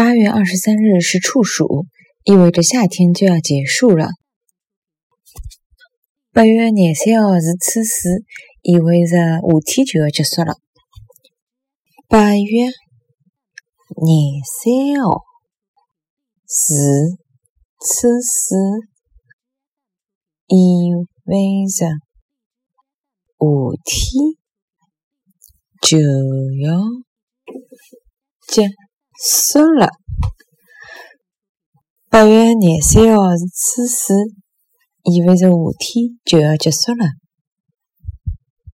八月二十三日是处暑，意味着夏天就要结束了。八月廿三号是处暑，意味着夏天就要结束了。八月廿三号是处暑，意味着夏天就要结算了。八月廿三号是处暑，意味着夏天就要结束了。